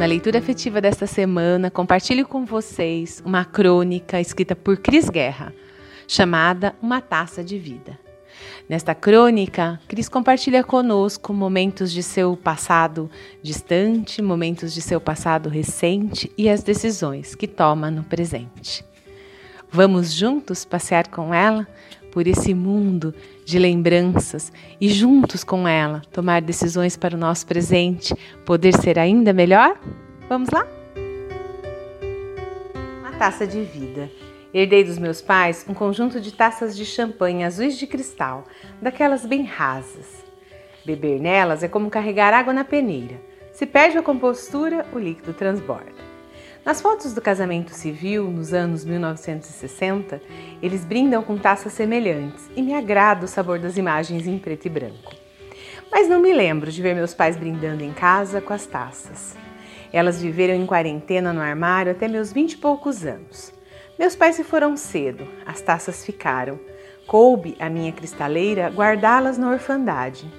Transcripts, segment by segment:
Na leitura afetiva desta semana, compartilho com vocês uma crônica escrita por Cris Guerra, chamada Uma Taça de Vida. Nesta crônica, Cris compartilha conosco momentos de seu passado distante, momentos de seu passado recente e as decisões que toma no presente. Vamos juntos passear com ela por esse mundo de lembranças e juntos com ela tomar decisões para o nosso presente poder ser ainda melhor? Vamos lá? Uma taça de vida. Herdei dos meus pais um conjunto de taças de champanhe azuis de cristal, daquelas bem rasas. Beber nelas é como carregar água na peneira. Se perde a compostura, o líquido transborda. Nas fotos do casamento civil, nos anos 1960, eles brindam com taças semelhantes e me agrada o sabor das imagens em preto e branco. Mas não me lembro de ver meus pais brindando em casa com as taças. Elas viveram em quarentena no armário até meus vinte e poucos anos. Meus pais se foram cedo, as taças ficaram. Coube a minha cristaleira guardá-las na orfandade,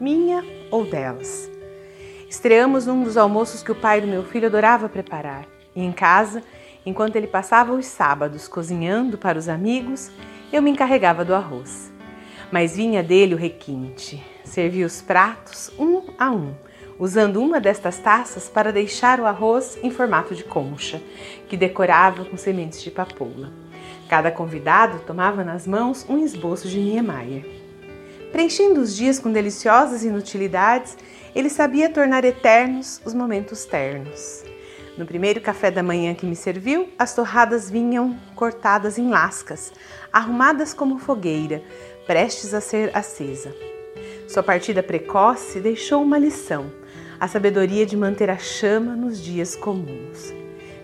minha ou delas. Estreamos num dos almoços que o pai do meu filho adorava preparar. E em casa, enquanto ele passava os sábados cozinhando para os amigos, eu me encarregava do arroz. Mas vinha dele o requinte. Servia os pratos um a um, usando uma destas taças para deixar o arroz em formato de concha, que decorava com sementes de papoula. Cada convidado tomava nas mãos um esboço de Niemeyer. Preenchendo os dias com deliciosas inutilidades, ele sabia tornar eternos os momentos ternos. No primeiro café da manhã que me serviu, as torradas vinham cortadas em lascas, arrumadas como fogueira, prestes a ser acesa. Sua partida precoce deixou uma lição: a sabedoria de manter a chama nos dias comuns.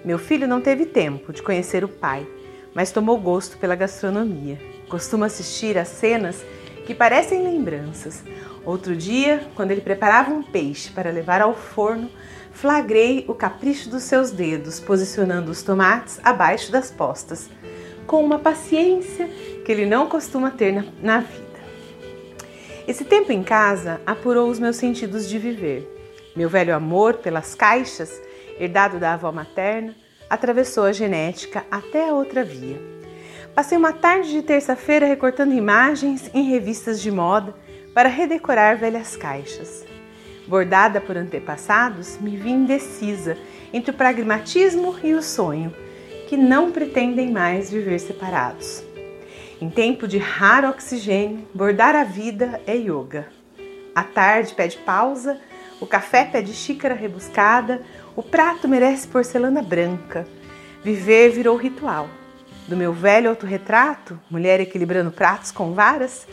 Meu filho não teve tempo de conhecer o pai, mas tomou gosto pela gastronomia. Costuma assistir a cenas que parecem lembranças. Outro dia, quando ele preparava um peixe para levar ao forno, flagrei o capricho dos seus dedos, posicionando os tomates abaixo das postas, com uma paciência que ele não costuma ter na, na vida. Esse tempo em casa apurou os meus sentidos de viver. Meu velho amor pelas caixas, herdado da avó materna, atravessou a genética até a outra via. Passei uma tarde de terça-feira recortando imagens em revistas de moda para redecorar velhas caixas. Bordada por antepassados, me vi indecisa entre o pragmatismo e o sonho, que não pretendem mais viver separados. Em tempo de raro oxigênio, bordar a vida é yoga. A tarde pede pausa, o café pede xícara rebuscada, o prato merece porcelana branca. Viver virou ritual. Do meu velho autorretrato, mulher equilibrando pratos com varas,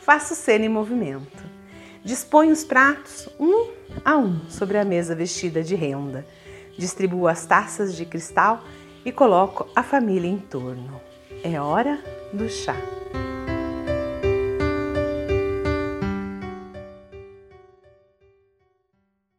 faço cena em movimento. Disponho os pratos um a um sobre a mesa vestida de renda. Distribuo as taças de cristal e coloco a família em torno. É hora do chá.